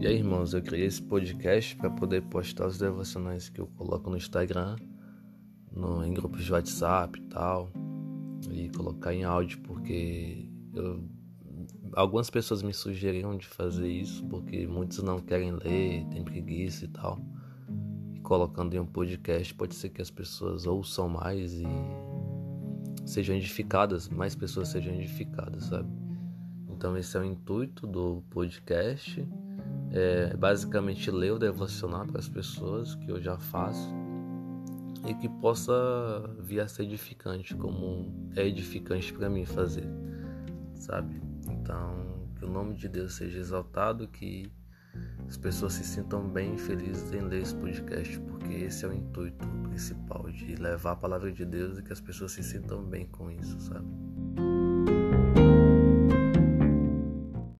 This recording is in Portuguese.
E aí, irmãos, eu criei esse podcast para poder postar os devocionais que eu coloco no Instagram, no, em grupos de WhatsApp e tal, e colocar em áudio, porque eu, algumas pessoas me sugeriram de fazer isso, porque muitos não querem ler, têm preguiça e tal. E colocando em um podcast, pode ser que as pessoas ouçam mais e sejam edificadas, mais pessoas sejam edificadas, sabe? Então esse é o intuito do podcast é basicamente ler o devocional para as pessoas que eu já faço e que possa vir a ser edificante, como é edificante para mim fazer, sabe? Então, que o nome de Deus seja exaltado, que as pessoas se sintam bem e felizes em ler esse podcast, porque esse é o intuito principal de levar a palavra de Deus e que as pessoas se sintam bem com isso, sabe?